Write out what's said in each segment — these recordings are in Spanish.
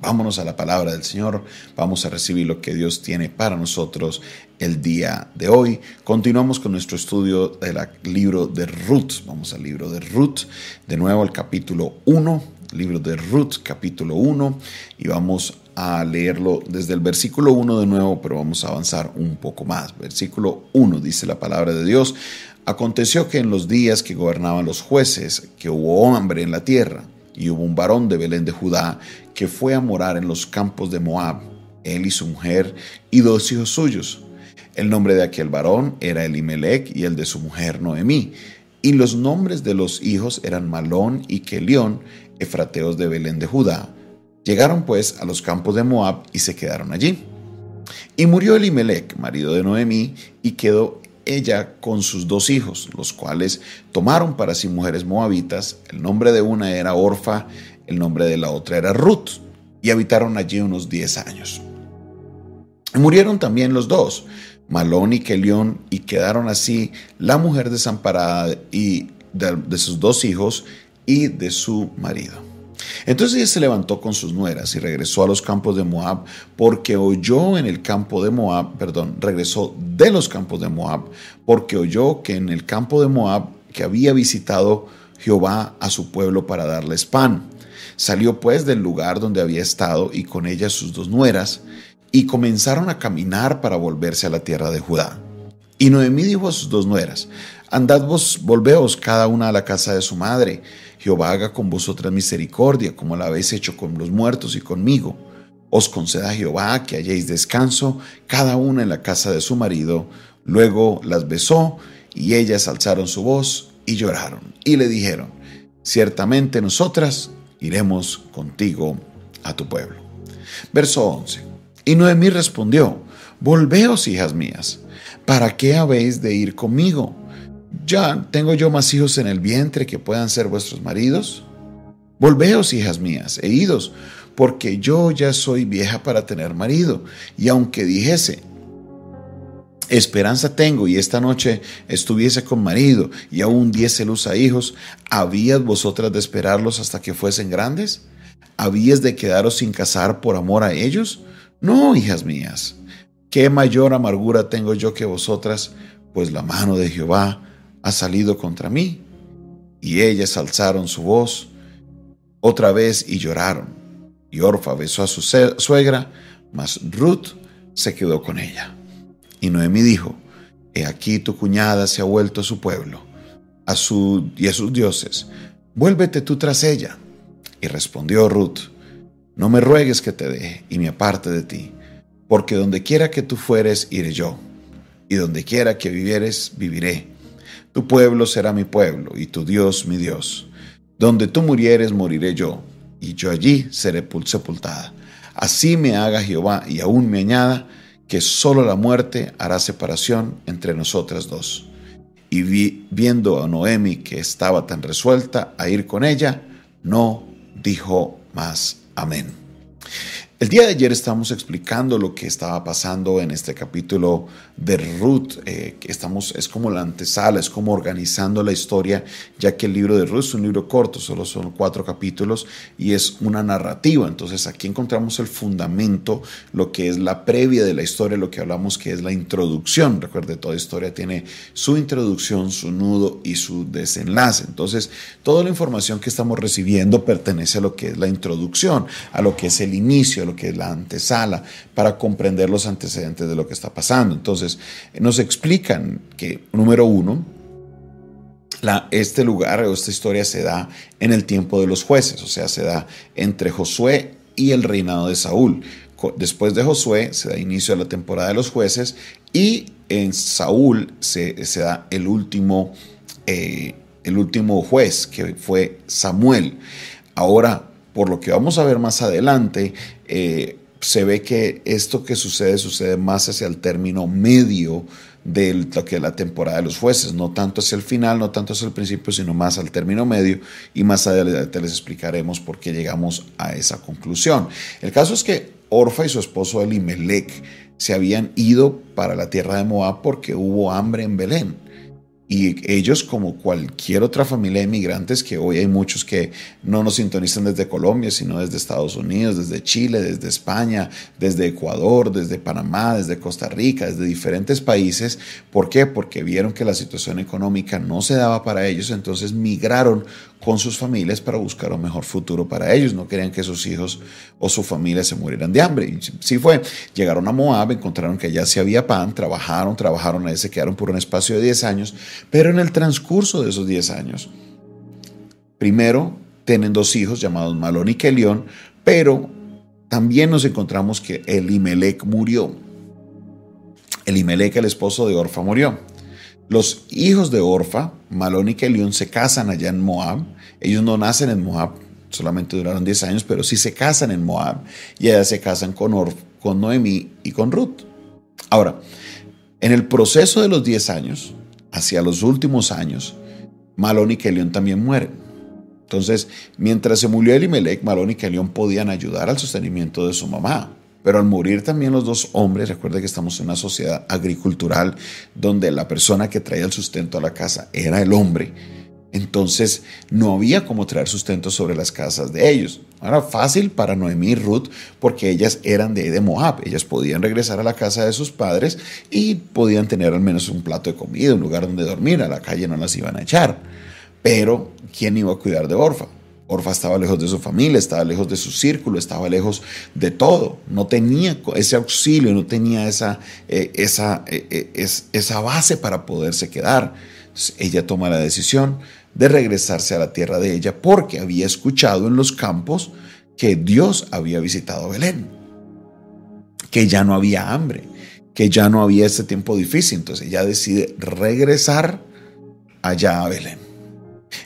Vámonos a la palabra del Señor, vamos a recibir lo que Dios tiene para nosotros el día de hoy. Continuamos con nuestro estudio del libro de Ruth. Vamos al libro de Ruth, de nuevo al capítulo 1, libro de Ruth, capítulo 1, y vamos a leerlo desde el versículo 1 de nuevo, pero vamos a avanzar un poco más. Versículo 1 dice la palabra de Dios. Aconteció que en los días que gobernaban los jueces, que hubo hambre en la tierra, y hubo un varón de Belén de Judá que fue a morar en los campos de Moab, él y su mujer y dos hijos suyos. El nombre de aquel varón era Elimelech y el de su mujer Noemí. Y los nombres de los hijos eran Malón y Kelión, efrateos de Belén de Judá. Llegaron pues a los campos de Moab y se quedaron allí. Y murió Elimelech, marido de Noemí, y quedó ella con sus dos hijos, los cuales tomaron para sí mujeres moabitas. El nombre de una era Orfa, el nombre de la otra era Ruth, y habitaron allí unos diez años. Murieron también los dos, Malón y Kelión, y quedaron así la mujer desamparada y de sus dos hijos y de su marido. Entonces ella se levantó con sus nueras y regresó a los campos de Moab, porque oyó en el campo de Moab, perdón, regresó de los campos de Moab, porque oyó que en el campo de Moab que había visitado Jehová a su pueblo para darles pan. Salió pues del lugar donde había estado y con ella sus dos nueras, y comenzaron a caminar para volverse a la tierra de Judá. Y Noemí dijo a sus dos nueras, Andad vos, volveos cada una a la casa de su madre. Jehová haga con vosotras misericordia, como la habéis hecho con los muertos y conmigo. Os conceda Jehová que halléis descanso, cada una en la casa de su marido. Luego las besó, y ellas alzaron su voz y lloraron. Y le dijeron, ciertamente nosotras iremos contigo a tu pueblo. Verso 11. Y Noemí respondió, Volveos, hijas mías, ¿para qué habéis de ir conmigo? ¿Ya tengo yo más hijos en el vientre que puedan ser vuestros maridos? Volveos, hijas mías, e idos, porque yo ya soy vieja para tener marido. Y aunque dijese, esperanza tengo y esta noche estuviese con marido y aún diese luz a hijos, ¿habías vosotras de esperarlos hasta que fuesen grandes? ¿Habías de quedaros sin casar por amor a ellos? No, hijas mías. ¿Qué mayor amargura tengo yo que vosotras? Pues la mano de Jehová ha salido contra mí. Y ellas alzaron su voz otra vez y lloraron. Y Orfa besó a su suegra, mas Ruth se quedó con ella. Y Noemí dijo, He aquí tu cuñada se ha vuelto a su pueblo a su, y a sus dioses. Vuélvete tú tras ella. Y respondió Ruth, No me ruegues que te deje y me aparte de ti, porque donde quiera que tú fueres, iré yo, y donde quiera que vivieres, viviré tu pueblo será mi pueblo y tu Dios mi Dios. Donde tú murieres, moriré yo, y yo allí seré sepultada. Así me haga Jehová y aún me añada que solo la muerte hará separación entre nosotras dos. Y viendo a Noemi que estaba tan resuelta a ir con ella, no dijo más amén. El día de ayer estamos explicando lo que estaba pasando en este capítulo de Ruth, eh, estamos, es como la antesala, es como organizando la historia, ya que el libro de Ruth es un libro corto, solo son cuatro capítulos y es una narrativa. Entonces aquí encontramos el fundamento, lo que es la previa de la historia, lo que hablamos que es la introducción. Recuerde, toda historia tiene su introducción, su nudo y su desenlace. Entonces, toda la información que estamos recibiendo pertenece a lo que es la introducción, a lo que es el inicio lo que es la antesala, para comprender los antecedentes de lo que está pasando. Entonces, nos explican que, número uno, este lugar o esta historia se da en el tiempo de los jueces, o sea, se da entre Josué y el reinado de Saúl. Después de Josué se da inicio a la temporada de los jueces y en Saúl se, da el último, eh, el último juez, que fue Samuel. Ahora, por lo que vamos a ver más adelante, eh, se ve que esto que sucede sucede más hacia el término medio de lo que la temporada de los jueces, no tanto hacia el final, no tanto hacia el principio, sino más al término medio y más adelante les explicaremos por qué llegamos a esa conclusión. El caso es que Orfa y su esposo Elimelech se habían ido para la tierra de Moab porque hubo hambre en Belén. Y ellos, como cualquier otra familia de inmigrantes, que hoy hay muchos que no nos sintonizan desde Colombia, sino desde Estados Unidos, desde Chile, desde España, desde Ecuador, desde Panamá, desde Costa Rica, desde diferentes países. ¿Por qué? Porque vieron que la situación económica no se daba para ellos, entonces migraron con sus familias para buscar un mejor futuro para ellos. No querían que sus hijos o su familia se murieran de hambre. Y sí fue. Llegaron a Moab, encontraron que allá sí había pan, trabajaron, trabajaron, ahí se quedaron por un espacio de 10 años, pero en el transcurso de esos 10 años, primero tienen dos hijos llamados Malón y Kelión, pero también nos encontramos que Elimelech murió. Elimelech, el esposo de Orfa, murió. Los hijos de Orfa, Malón y Kelión, se casan allá en Moab. Ellos no nacen en Moab, solamente duraron 10 años, pero sí se casan en Moab y allá se casan con, con Noemí y con Ruth. Ahora, en el proceso de los 10 años, hacia los últimos años, Malón y Kelión también mueren. Entonces, mientras se murió Elimelech, Malón y Kelión podían ayudar al sostenimiento de su mamá. Pero al morir también los dos hombres, recuerde que estamos en una sociedad agricultural donde la persona que traía el sustento a la casa era el hombre. Entonces no había cómo traer sustento sobre las casas de ellos. Era fácil para Noemí y Ruth porque ellas eran de, de. Ellas podían regresar a la casa de sus padres y podían tener al menos un plato de comida, un lugar donde dormir. A la calle no las iban a echar. Pero ¿quién iba a cuidar de Orfa? Orfa estaba lejos de su familia, estaba lejos de su círculo, estaba lejos de todo. No tenía ese auxilio, no tenía esa, eh, esa, eh, eh, esa base para poderse quedar. ella toma la decisión de regresarse a la tierra de ella porque había escuchado en los campos que Dios había visitado Belén, que ya no había hambre, que ya no había ese tiempo difícil. Entonces ella decide regresar allá a Belén.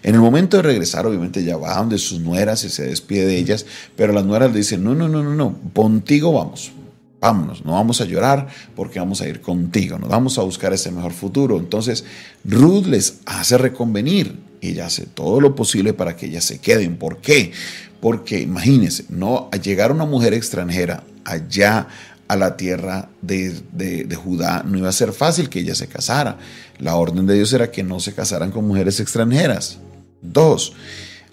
En el momento de regresar, obviamente ya va donde sus nueras y se despide de ellas, pero las nueras le dicen, no, no, no, no, no, contigo vamos, vámonos, no vamos a llorar porque vamos a ir contigo, nos vamos a buscar ese mejor futuro. Entonces, Ruth les hace reconvenir y ella hace todo lo posible para que ellas se queden. ¿Por qué? Porque imagínense, no llegar una mujer extranjera allá a la tierra de, de, Judá no iba a ser fácil que ella se casara. La orden de Dios era que no se casaran con mujeres extranjeras. Dos,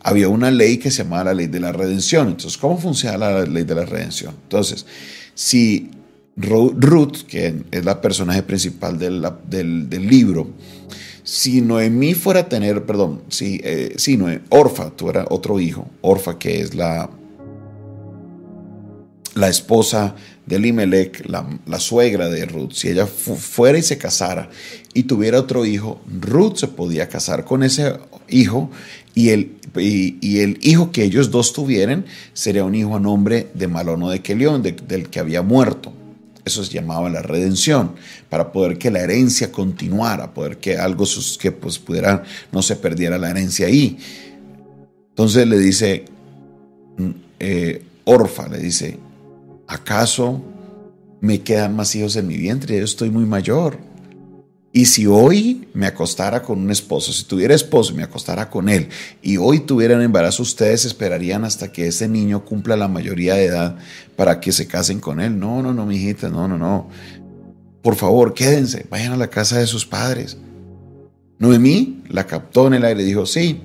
había una ley que se llamaba la ley de la redención. Entonces, ¿cómo funciona la ley de la redención? Entonces, si Ruth, que es la personaje principal del, del, libro, si Noemí fuera a tener, perdón, si, eh, si Orfa tuviera otro hijo, Orfa que es la, la esposa de Elimelech, la, la, suegra de Ruth, si ella fuera y se casara y tuviera otro hijo, Ruth se podía casar con ese hijo y el, y, el hijo que ellos dos tuvieran sería un hijo a nombre de Malono de Kelión, del que había muerto. Eso se llamaba la redención, para poder que la herencia continuara, poder que algo que pues pudiera, no se perdiera la herencia ahí. Entonces le dice, mm, eh, Orfa, le dice, ¿acaso me quedan más hijos en mi vientre? Yo estoy muy mayor. Y si hoy me acostara con un esposo, si tuviera esposo y me acostara con él, y hoy tuvieran embarazo, ustedes esperarían hasta que ese niño cumpla la mayoría de edad para que se casen con él. No, no, no, mi hijita, no, no, no. Por favor, quédense, vayan a la casa de sus padres. Noemí la captó en el aire y dijo, sí,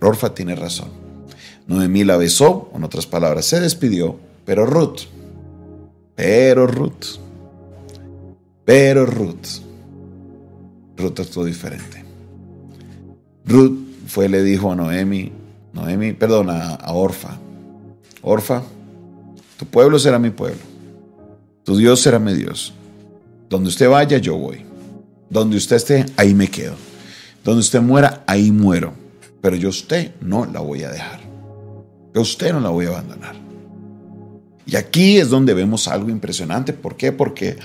Orfa tiene razón. Noemí la besó, en otras palabras, se despidió, pero Ruth pero Ruth, pero Ruth, Ruth actuó diferente. Ruth fue, le dijo a Noemi, Noemi, perdón, a, a Orfa, Orfa, tu pueblo será mi pueblo, tu Dios será mi Dios. Donde usted vaya, yo voy. Donde usted esté, ahí me quedo. Donde usted muera, ahí muero. Pero yo usted no la voy a dejar. Yo usted no la voy a abandonar. Y aquí es donde vemos algo impresionante. ¿Por qué? Porque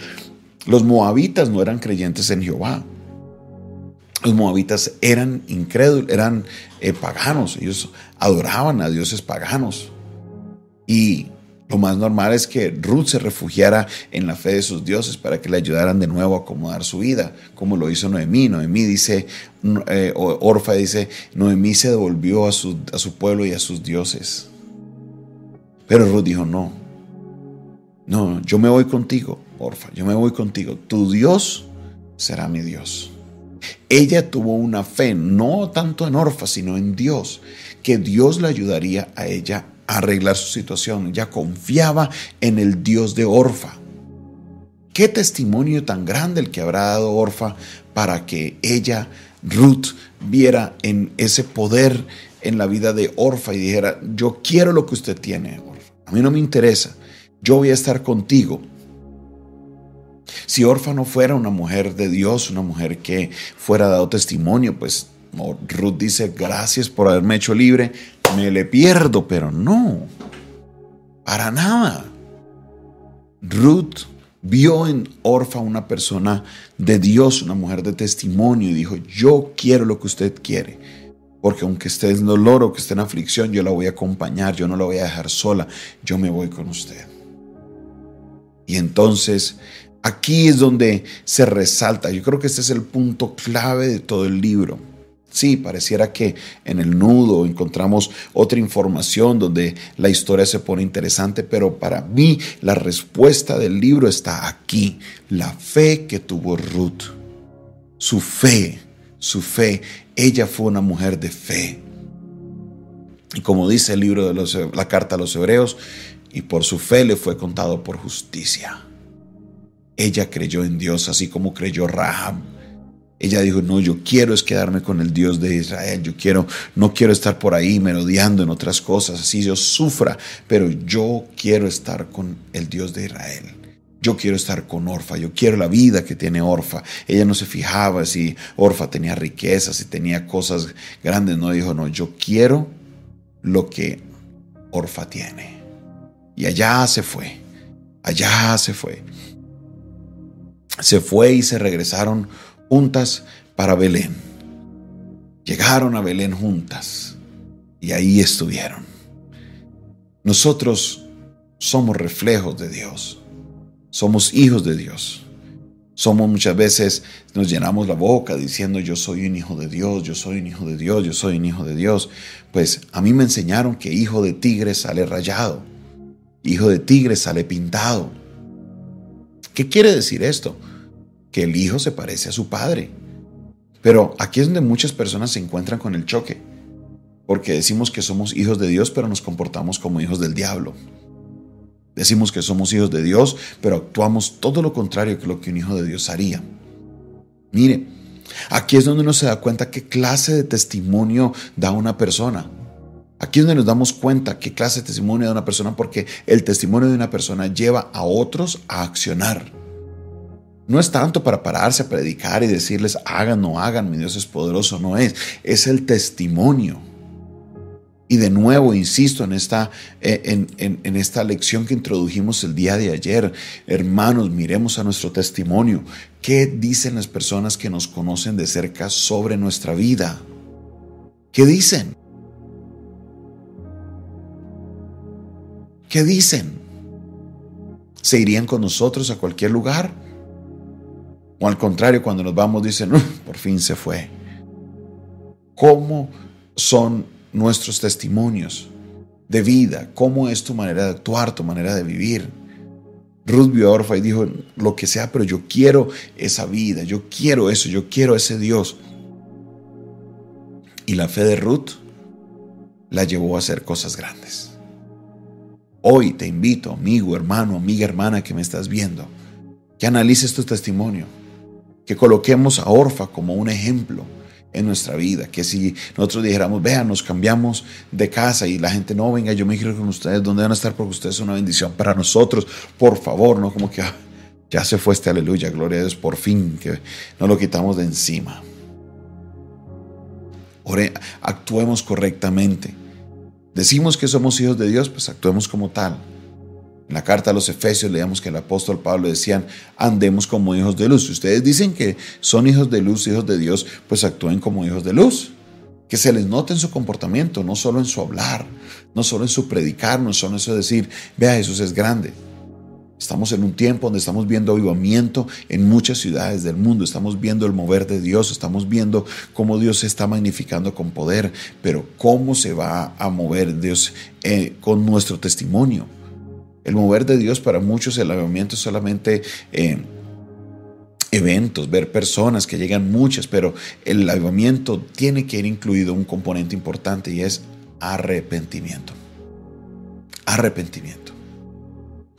los moabitas no eran creyentes en Jehová. Los moabitas eran incrédulos, eran eh, paganos. Ellos adoraban a dioses paganos. Y lo más normal es que Ruth se refugiara en la fe de sus dioses para que le ayudaran de nuevo a acomodar su vida, como lo hizo Noemí. Noemí dice, eh, Orfa dice, Noemí se devolvió a su, a su pueblo y a sus dioses. Pero Ruth dijo, no, no, yo me voy contigo, porfa, yo me voy contigo. Tu Dios será mi Dios. ella tuvo una fe, no tanto en Orfa, sino en Dios, que Dios le ayudaría a ella a arreglar su situación. Ella confiaba en el Dios de Orfa. Qué testimonio tan grande el que habrá dado Orfa para que ella, Ruth, viera en ese poder en la vida de Orfa y dijera, yo quiero lo que usted tiene, Orfa. A mí no me interesa, yo voy a estar contigo. Si Orfa no fuera una mujer de Dios, una mujer que fuera dado testimonio, pues Ruth dice, gracias por haberme hecho libre, me le pierdo, pero no, para nada. Ruth vio en Orfa una persona de Dios, una mujer de testimonio, y dijo, yo quiero lo que usted quiere. Porque aunque esté en dolor o que esté en aflicción, yo la voy a acompañar, yo no la voy a dejar sola, yo me voy con usted. Y entonces aquí es donde se resalta, yo creo que este es el punto clave de todo el libro Sí, pareciera que en el nudo encontramos otra información donde la historia se pone interesante, pero para mí la respuesta del libro está aquí, la fe que tuvo Ruth. Su fe, su fe, ella fue una mujer de fe. Y como dice el libro de la carta a los hebreos, y por su fe le fue contado por justicia. Ella creyó en Dios así como creyó Rahab ella dijo, no, yo quiero es quedarme con el Dios de Israel, yo quiero, no quiero estar por ahí merodeando en otras cosas, así yo sufra, pero yo quiero estar con el Dios de Israel. Yo quiero estar con Orfa, yo quiero la vida que tiene Orfa. Ella no se fijaba si Orfa tenía riquezas, si tenía cosas grandes, no dijo, no, yo quiero lo que Orfa tiene. Y allá se fue, allá se fue. Se fue y se regresaron juntas para Belén. Llegaron a Belén juntas y ahí estuvieron. Nosotros somos reflejos de Dios, somos hijos de Dios. Somos muchas veces, nos llenamos la boca diciendo yo soy un hijo de Dios, yo soy un hijo de Dios, yo soy un hijo de Dios. Pues a mí me enseñaron que hijo de tigre sale rayado, hijo de tigre sale pintado. ¿Qué quiere decir esto? que el hijo se parece a su padre. Pero aquí es donde muchas personas se encuentran con el choque, porque decimos que somos hijos de Dios, pero nos comportamos como hijos del diablo. Decimos que somos hijos de Dios, pero actuamos todo lo contrario que lo que un hijo de Dios haría. Mire, aquí es donde uno se da cuenta qué clase de testimonio da una persona. Aquí es donde nos damos cuenta qué clase de testimonio da una persona, porque el testimonio de una persona lleva a otros a accionar. No es tanto para pararse a predicar y decirles hagan o hagan, mi Dios es poderoso, no es. Es el testimonio. Y de nuevo, insisto en esta, eh, en, en, esta lección que introdujimos el día de ayer. Hermanos, miremos a nuestro testimonio. ¿Qué dicen las personas que nos conocen de cerca sobre nuestra vida? ¿Qué dicen? ¿Qué dicen? ¿Se irían con nosotros a cualquier lugar? O al contrario, cuando nos vamos dicen, por fin se fue. ¿Cómo son nuestros testimonios de vida? ¿Cómo es tu manera de actuar, tu manera de vivir? Ruth vio a Orfa y dijo, lo que sea, pero yo quiero esa vida, yo quiero eso, yo quiero ese Dios. Y la fe de Ruth la llevó a hacer cosas grandes. Hoy te invito, amigo, hermano, amiga, hermana que me estás viendo, que analices tu testimonio que coloquemos a Orfa como un ejemplo en nuestra vida, que si nosotros dijéramos, vean, nos cambiamos de casa y la gente no, venga, yo me quiero con ustedes, ¿dónde van a estar? Porque ustedes son una bendición para nosotros, por favor, no como que ah, ya se fue este aleluya, gloria a Dios, por fin, que no lo quitamos de encima. Ore, actuemos correctamente. Decimos que somos hijos de Dios, pues actuemos como tal. En la carta a los Efesios leíamos que el apóstol Pablo decían, andemos como hijos de luz. Si ustedes dicen que son hijos de luz, hijos de Dios, pues actúen como hijos de luz. Que se les note en su comportamiento, no solo en su hablar, no solo en su predicar, no solo en su decir, vea, Jesús es grande. Estamos en un tiempo donde estamos viendo avivamiento en muchas ciudades del mundo, estamos viendo el mover de Dios, estamos viendo cómo Dios se está magnificando con poder, pero cómo se va a mover Dios eh, con nuestro testimonio. El mover de Dios para muchos, el avivamiento es solamente eh, eventos, ver personas que llegan muchas, pero el avivamiento tiene que ir incluido un componente importante y es arrepentimiento. Arrepentimiento.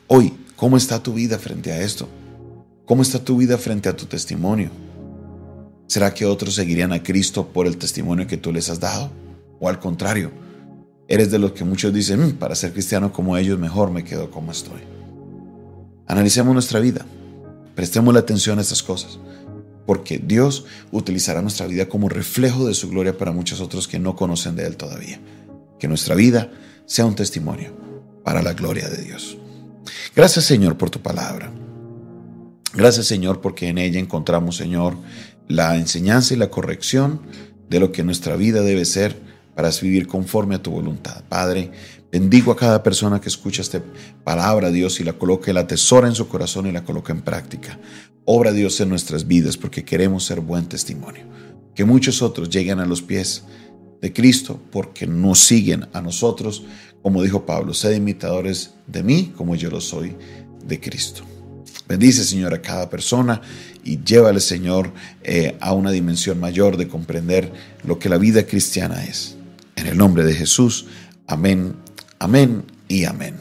Hoy, ¿cómo está tu vida frente a esto? ¿Cómo está tu vida frente a tu testimonio? ¿Será que otros seguirían a Cristo por el testimonio que tú les has dado? ¿O al contrario? Eres de los que muchos dicen, mm, para ser cristiano como ellos, mejor me quedo como estoy. Analicemos nuestra vida. Prestemos la atención a estas cosas. Porque Dios utilizará nuestra vida como reflejo de su gloria para muchos otros que no conocen de Él todavía. Que nuestra vida sea un testimonio para la gloria de Dios. Gracias Señor por tu palabra. Gracias Señor porque en ella encontramos Señor la enseñanza y la corrección de lo que nuestra vida debe ser para vivir conforme a tu voluntad. Padre, bendigo a cada persona que escucha esta palabra, Dios, y la coloque, la tesora en su corazón y la coloque en práctica. Obra, Dios, en nuestras vidas porque queremos ser buen testimonio. Que muchos otros lleguen a los pies de Cristo porque nos siguen a nosotros, como dijo Pablo, sed imitadores de mí como yo lo soy de Cristo. Bendice, Señor, a cada persona y llévale, Señor, eh, a una dimensión mayor de comprender lo que la vida cristiana es. En el nombre de Jesús, amén, amén y amén.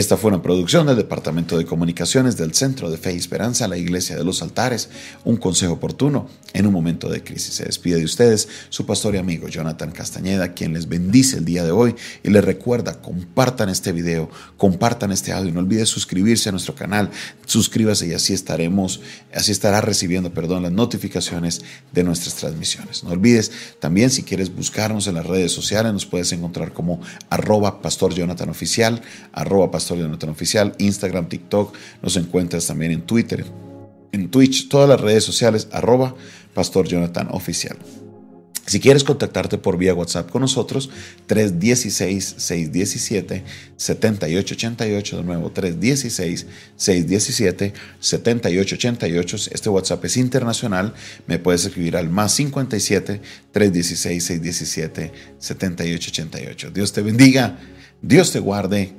Esta fue una producción del Departamento de Comunicaciones del Centro de Fe y Esperanza, la Iglesia de los Altares, un consejo oportuno en un momento de crisis. Se despide de ustedes su pastor y amigo Jonathan Castañeda, quien les bendice el día de hoy y les recuerda, compartan este video, compartan este audio, no olvide suscribirse a nuestro canal, suscríbase y así estaremos, así estará recibiendo, perdón, las notificaciones de nuestras transmisiones. No olvides también si quieres buscarnos en las redes sociales, nos puedes encontrar como arroba pastor Jonathan oficial, arroba Pastor Jonathan Oficial, Instagram, TikTok, nos encuentras también en Twitter, en Twitch, todas las redes sociales, arroba Pastor Jonathan Oficial. Si quieres contactarte por vía WhatsApp con nosotros, 316-617-7888, de nuevo, 316-617-7888. Este WhatsApp es internacional, me puedes escribir al más 57-316-617-7888. Dios te bendiga, Dios te guarde